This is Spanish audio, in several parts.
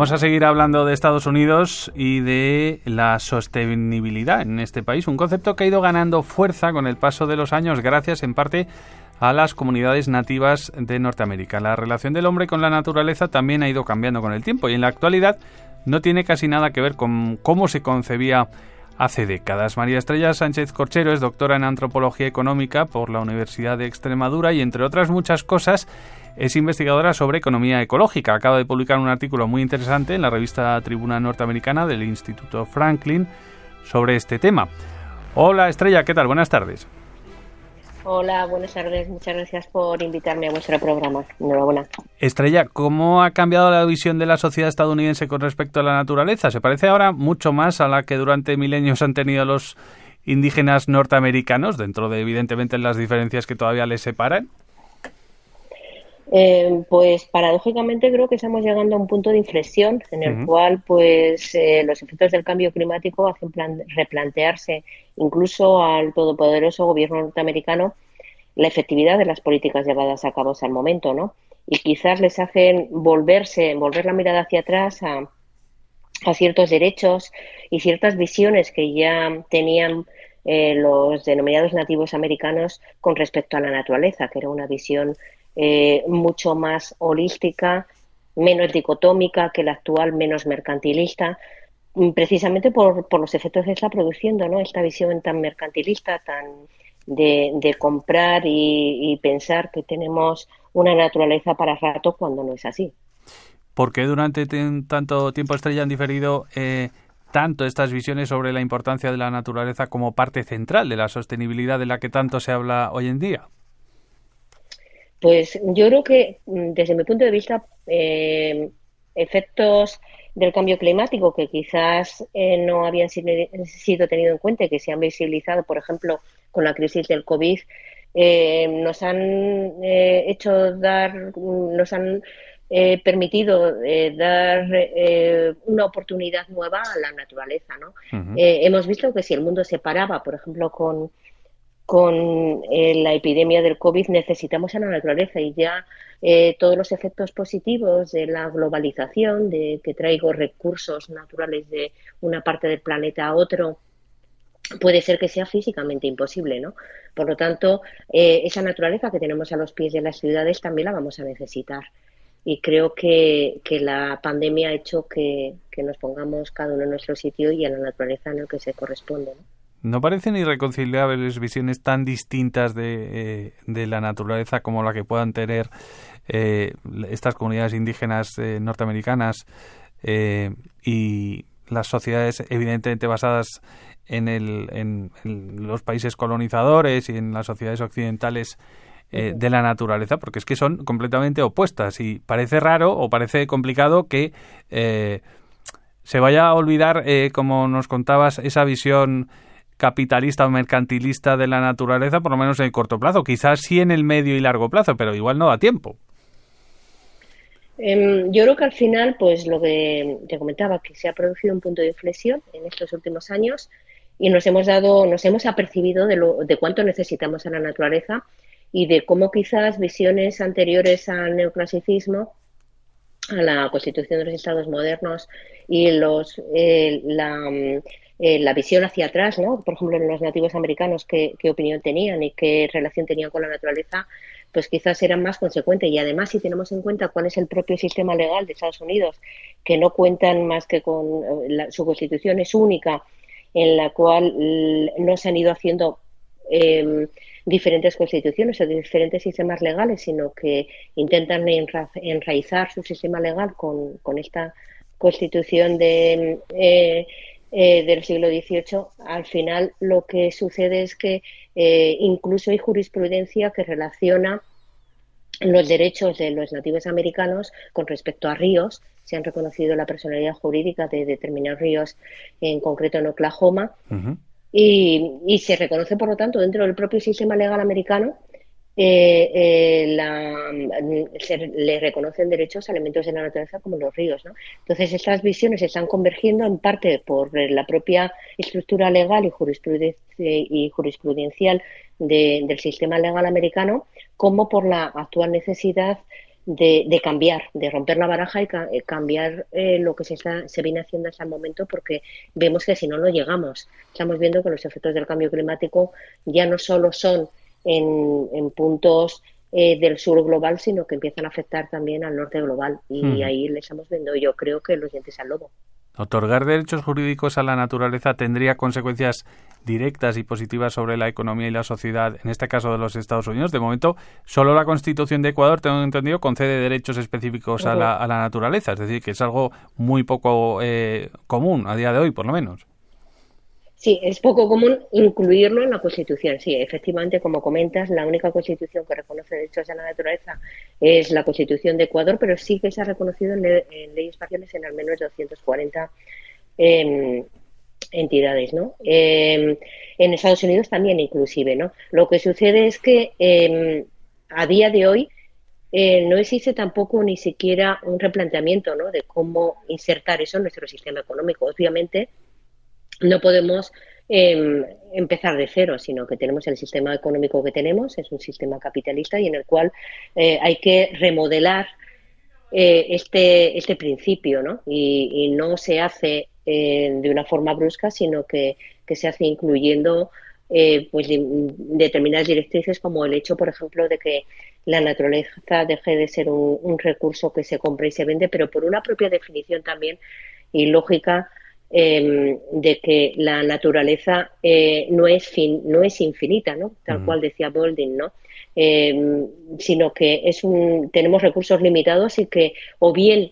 Vamos a seguir hablando de Estados Unidos y de la sostenibilidad en este país, un concepto que ha ido ganando fuerza con el paso de los años gracias en parte a las comunidades nativas de Norteamérica. La relación del hombre con la naturaleza también ha ido cambiando con el tiempo y en la actualidad no tiene casi nada que ver con cómo se concebía hace décadas. María Estrella Sánchez Corchero es doctora en antropología económica por la Universidad de Extremadura y, entre otras muchas cosas, es investigadora sobre economía ecológica. Acaba de publicar un artículo muy interesante en la revista Tribuna Norteamericana del Instituto Franklin sobre este tema. Hola Estrella, ¿qué tal? Buenas tardes. Hola, buenas tardes. Muchas gracias por invitarme a vuestro programa. Enhorabuena. Estrella, ¿cómo ha cambiado la visión de la sociedad estadounidense con respecto a la naturaleza? ¿Se parece ahora mucho más a la que durante milenios han tenido los indígenas norteamericanos, dentro de evidentemente las diferencias que todavía les separan? Eh, pues paradójicamente creo que estamos llegando a un punto de inflexión en el cual pues eh, los efectos del cambio climático hacen replantearse incluso al todopoderoso gobierno norteamericano la efectividad de las políticas llevadas a cabo hasta el momento, ¿no? Y quizás les hacen volverse, volver la mirada hacia atrás a, a ciertos derechos y ciertas visiones que ya tenían eh, los denominados nativos americanos con respecto a la naturaleza, que era una visión eh, mucho más holística, menos dicotómica que la actual, menos mercantilista, mm, precisamente por, por los efectos que está produciendo, ¿no? Esta visión tan mercantilista, tan de, comprar y, pensar que tenemos una naturaleza para rato cuando no es así. ¿Por qué durante tanto tiempo Estrella han diferido eh, tanto estas visiones sobre la importancia de la naturaleza como parte central de la sostenibilidad de la que tanto se habla hoy en día? Pues yo creo que mm, desde mi punto de vista, eh, efectos del cambio climático que quizás eh, no habían sido tenido en cuenta y que se han visibilizado, por ejemplo, con la crisis del COVID, eh, nos han hecho dar, nos han permitido dar una oportunidad nueva a la naturaleza. ¿no? hemos visto que si el mundo se paraba, por ejemplo, con con eh, la epidemia del COVID necesitamos a la naturaleza y ya eh, todos los efectos positivos de la globalización, de que traigo recursos naturales de una parte del planeta a otro, puede ser que sea físicamente imposible, ¿no? Por lo tanto, eh, esa naturaleza que tenemos a los pies de las ciudades también la vamos a necesitar. Y creo que, que la pandemia ha hecho que, que, nos pongamos cada uno en nuestro sitio y a la naturaleza en el que se corresponde, ¿no? ¿No parecen irreconciliables visiones tan distintas de, eh, de la naturaleza como la que puedan tener eh, estas comunidades indígenas eh, norteamericanas y las sociedades evidentemente basadas en, el, en, los países colonizadores y en las sociedades occidentales de la naturaleza? Porque es que son completamente opuestas y parece raro o parece complicado que se vaya a olvidar, como nos contabas, esa visión capitalista o mercantilista de la naturaleza, por lo menos en el corto plazo. Quizás sí en el medio y largo plazo, pero igual no da tiempo. Em, yo creo que al final, pues lo que te comentaba, que se ha producido un punto de inflexión en estos últimos años y nos hemos dado, nos hemos apercibido de, lo, de cuánto necesitamos a la naturaleza y de cómo quizás visiones anteriores al neoclasicismo, a la constitución de los estados modernos y los, eh, la, eh, la visión hacia atrás, ¿no? Por ejemplo, en los nativos americanos, qué, opinión tenían y qué relación tenían con la naturaleza, pues quizás eran más consecuentes. Y además, si tenemos en cuenta cuál es el propio sistema legal de Estados Unidos, que no cuentan más que con eh, su constitución es única, en la cual no se han ido haciendo em, diferentes constituciones o diferentes sistemas legales, sino que intentan enraizar su sistema legal con, con esta constitución de eh, eh, del siglo XVIII, al final lo que sucede es que eh, incluso hay jurisprudencia que relaciona los derechos de los nativos americanos con respecto a ríos. Se han reconocido la personalidad jurídica de determinados ríos, en concreto en Oklahoma, y, y, se reconoce, por lo tanto, dentro del propio sistema legal americano eh, eh, la, se le reconocen derechos a elementos de la naturaleza como los ríos. ¿no? Entonces, estas visiones están convergiendo en parte por la propia estructura legal y, y jurisprudencial del sistema legal americano, como por la actual necesidad de, cambiar, de romper la baraja y eh, cambiar eh, lo que se, se viene haciendo hasta el momento porque vemos que si no, no llegamos. Estamos viendo que los efectos del cambio climático ya no solo son en, puntos eh, del sur global, sino que empiezan a afectar también al norte global. Y hmm. ahí le estamos viendo, yo creo que los dientes al lobo. Otorgar derechos jurídicos a la naturaleza tendría consecuencias directas y positivas sobre la economía y la sociedad, en este caso de los Estados Unidos. De momento, solo la Constitución de Ecuador, tengo entendido, concede derechos específicos a la, naturaleza, es decir, que es algo muy poco eh, común a día de hoy, por lo menos. Sí, es poco común incluirlo en la Constitución. Sí, efectivamente, como comentas, la única Constitución que reconoce derechos a la naturaleza es la Constitución de Ecuador, pero sí que se ha reconocido en, leyes parciales en al menos 240 em, entidades, ¿no? Em, en Estados Unidos también, inclusive, ¿no? Lo que sucede es que em, a día de hoy eh, no existe tampoco ni siquiera un replanteamiento, ¿no? De cómo insertar eso en nuestro sistema económico. Obviamente no podemos em, empezar de cero, sino que tenemos el sistema económico que tenemos, es un sistema capitalista y en el cual eh, hay que remodelar eh, este, este principio, ¿no? Y, no se hace eh, de una forma brusca, sino que, se hace incluyendo pues determinadas directrices como el hecho, por ejemplo, de que la naturaleza deje de ser un, un recurso que se compra y se vende, pero por una propia definición también y lógica Em, de que la naturaleza eh, no, es fin, no es infinita, ¿no? tal cual decía Bolding, ¿no? Em, sino que es un, tenemos recursos limitados y que o bien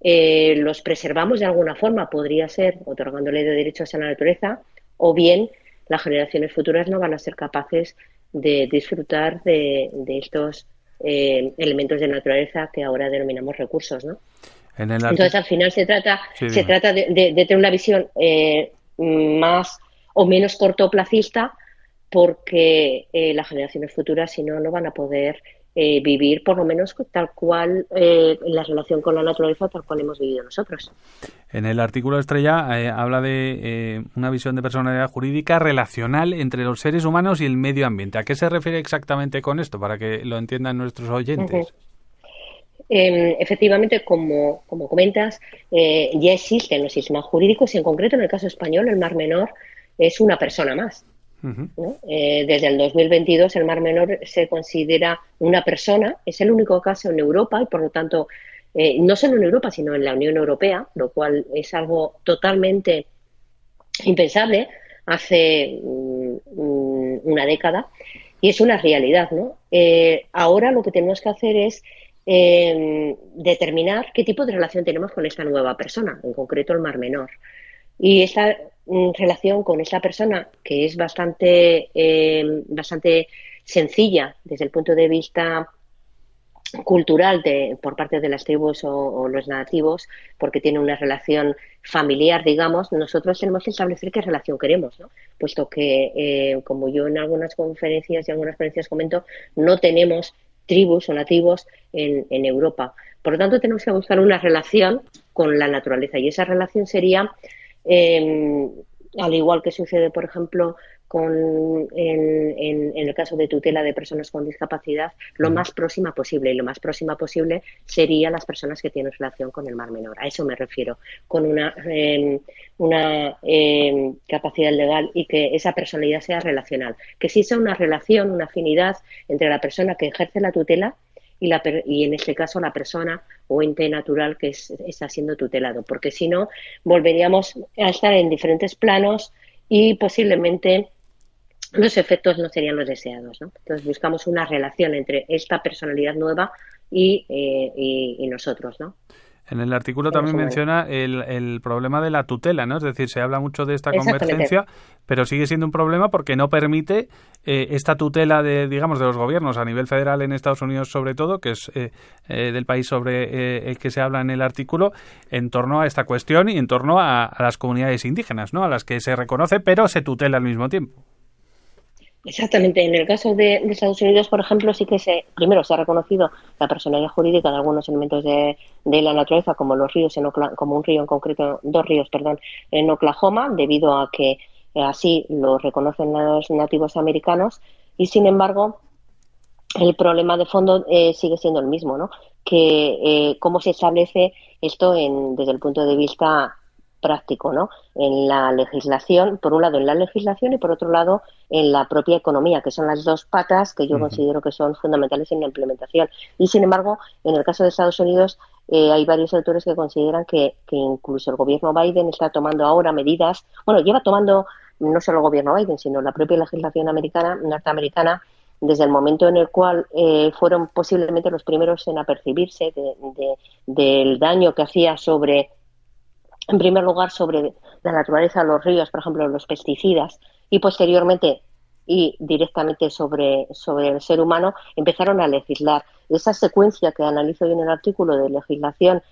eh, los preservamos de alguna forma, podría ser otorgándole de derechos a la naturaleza, o bien las generaciones futuras no van a ser capaces de disfrutar de, estos eh, elementos de naturaleza que ahora denominamos recursos, ¿no? Entonces, al final se trata, se trata de, tener una visión eh, más o menos cortoplacista porque eh, las generaciones futuras, si no, no van a poder eh, vivir por lo menos tal cual en la relación con la naturaleza, tal cual hemos vivido nosotros. En el artículo Estrella habla de una visión de personalidad jurídica relacional entre los seres humanos y el medio ambiente. ¿A qué se refiere exactamente con esto, para que lo entiendan nuestros oyentes? Em, efectivamente, como, como comentas, eh, ya existen los sistemas jurídicos y en concreto en el caso español el Mar Menor es una persona más. Eh, desde el 2022 el Mar Menor se considera una persona, es el único caso en Europa y por lo tanto eh, no solo en Europa sino en la Unión Europea, lo cual es algo totalmente impensable hace mm, mm, una década y es una realidad. ¿no? ahora lo que tenemos que hacer es eh, determinar qué tipo de relación tenemos con esta nueva persona, en concreto el mar menor. Y esta mm, relación con esta persona, que es bastante, em, bastante sencilla desde el punto de vista cultural de, por parte de las tribus o, los nativos, porque tiene una relación familiar, digamos, nosotros tenemos que establecer qué relación queremos, ¿no? puesto que, eh, como yo en algunas conferencias y algunas conferencias comento, no tenemos tribus o nativos en, en Europa. Por lo tanto, tenemos que buscar una relación con la naturaleza y esa relación sería, em, al igual que sucede, por ejemplo, con, en, el caso de tutela de personas con discapacidad lo más próxima posible. Y lo más próxima posible sería las personas que tienen relación con el mar menor. A eso me refiero, con una, em, una em, capacidad legal y que esa personalidad sea relacional. Que exista una relación, una afinidad entre la persona que ejerce la tutela y, la, y en este caso la persona o ente natural que está siendo tutelado. Porque si no, volveríamos a estar en diferentes planos y posiblemente los efectos no serían los deseados. ¿no? Entonces buscamos una relación entre esta personalidad nueva y, eh, y, nosotros. ¿no? En el artículo también menciona el, el, problema de la tutela, ¿no? Es decir, se habla mucho de esta convergencia, pero sigue siendo un problema porque no permite eh, esta tutela de, digamos, de los gobiernos a nivel federal en Estados Unidos, sobre todo, que es eh, del país sobre el que se habla en el artículo, en torno a esta cuestión y en torno a, a las comunidades indígenas, ¿no? A las que se reconoce, pero se tutela al mismo tiempo. Exactamente. En el caso de, Estados Unidos, por ejemplo, sí que se, primero se ha reconocido la personalidad jurídica de algunos elementos de, la naturaleza, como los ríos, en como un río en concreto, dos ríos, perdón, en Oklahoma, debido a que eh, así lo reconocen los nativos americanos. Y sin embargo, el problema de fondo eh, sigue siendo el mismo, ¿no? que cómo se establece esto en, desde el punto de vista práctico, ¿no? En la legislación, por un lado en la legislación y por otro lado en la propia economía, que son las dos patas que yo considero que son fundamentales en la implementación. Y sin embargo, en el caso de Estados Unidos, eh, hay varios autores que consideran que, que, incluso el gobierno Biden está tomando ahora medidas, bueno, lleva tomando no solo el gobierno Biden, sino la propia legislación americana, norteamericana, desde el momento en el cual eh, fueron posiblemente los primeros en apercibirse del daño que hacía sobre en primer lugar sobre la naturaleza de los ríos, por ejemplo, los pesticidas, y posteriormente y directamente sobre, sobre el ser humano, empezaron a legislar. Esa secuencia que analizo en el artículo de legislación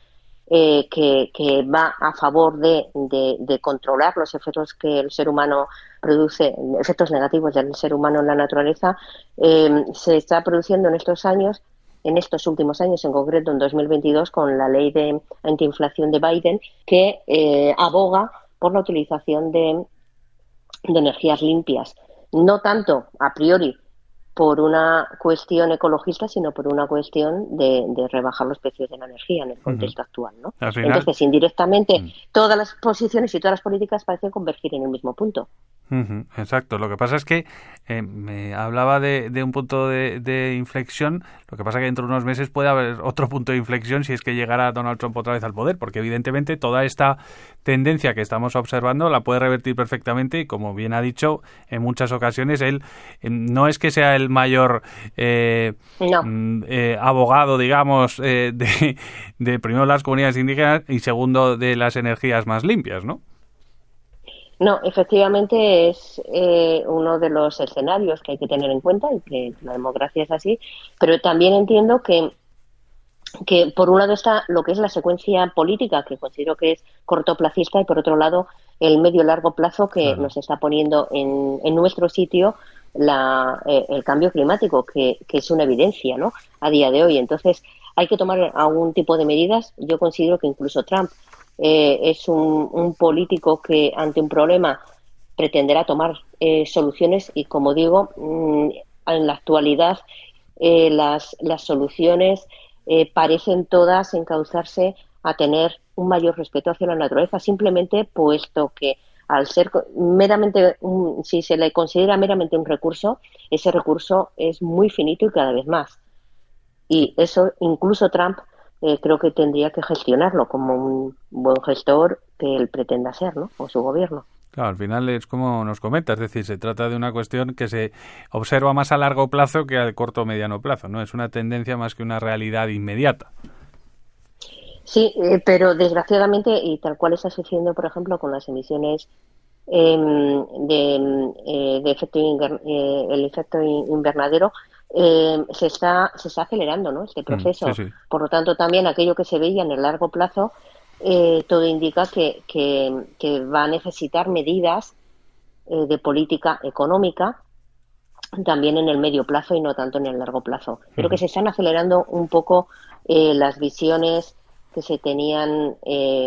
eh, que, que, va a favor de, de, controlar los efectos que el ser humano produce, efectos negativos del ser humano en la naturaleza, eh, se está produciendo en estos años en estos últimos años, en concreto en 2022, con la ley de antiinflación de Biden, que eh, aboga por la utilización de, de energías limpias. No tanto a priori por una cuestión ecologista, sino por una cuestión de, rebajar los precios de la energía en el contexto actual. ¿no? Entonces, indirectamente, mm. todas las posiciones y todas las políticas parecen convergir en el mismo punto. Exacto. Lo que pasa es que eh, me hablaba de, un punto de, inflexión. Lo que pasa es que dentro de unos meses puede haber otro punto de inflexión si es que llegara Donald Trump otra vez al poder, porque evidentemente toda esta tendencia que estamos observando la puede revertir perfectamente y, como bien ha dicho, en muchas ocasiones él eh, no es que sea el mayor eh, mm, abogado, digamos, de, de primero las comunidades indígenas y segundo de las energías más limpias, ¿no? No, efectivamente es eh, uno de los escenarios que hay que tener en cuenta y que la democracia es así, pero también entiendo que, que por un lado está lo que es la secuencia política, que considero que es cortoplacista, y por otro lado el medio-largo plazo que nos está poniendo en, en nuestro sitio la, eh, el cambio climático, que, que es una evidencia ¿no? a día de hoy. Entonces, hay que tomar algún tipo de medidas. Yo considero que incluso Trump eh, es un, político que ante un problema pretenderá tomar eh, soluciones y, como digo, mm, en la actualidad eh, las, las soluciones parecen todas encauzarse a tener un mayor respeto hacia la naturaleza, simplemente puesto que al ser meramente, si se le considera meramente un recurso, ese recurso es muy finito y cada vez más. Y eso incluso Trump eh, creo que tendría que gestionarlo como un buen gestor que él pretenda ser, ¿no? O su gobierno. Claro, al final es como nos comenta, es decir, se trata de una cuestión que se observa más a largo plazo que a corto o mediano plazo, ¿no? Es una tendencia más que una realidad inmediata. Sí, eh, pero desgraciadamente, y tal cual está sucediendo, por ejemplo, con las emisiones em, de, eh, de, efecto el efecto invernadero, eh, se está se está acelerando ¿no? este mm, proceso. Por lo tanto, también aquello que se veía en el largo plazo, eh, todo indica que, que, va a necesitar medidas eh, de política económica también en el medio plazo y no tanto en el largo plazo. Creo que se están acelerando un poco las visiones que se tenían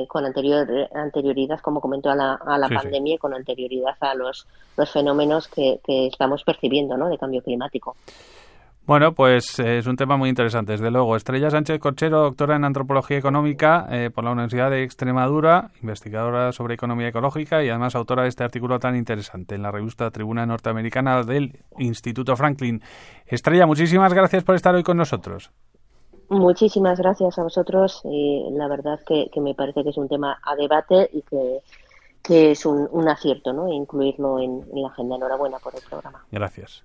con anterior, anterioridad, como comentó, a la, a la pandemia y con anterioridad a los, los fenómenos que, que estamos percibiendo ¿no? de cambio climático. Bueno, pues eh, es un tema muy interesante, desde luego. Estrella Sánchez Corchero, doctora en Antropología Económica eh, por la Universidad de Extremadura, investigadora sobre economía ecológica y además autora de este artículo tan interesante en la revista Tribuna Norteamericana del Instituto Franklin. Estrella, muchísimas gracias por estar hoy con nosotros. Muchísimas gracias a vosotros. y la verdad que, me parece que es un tema a debate y que, que es un, acierto ¿no? incluirlo en, en la agenda. Enhorabuena por el programa. Gracias.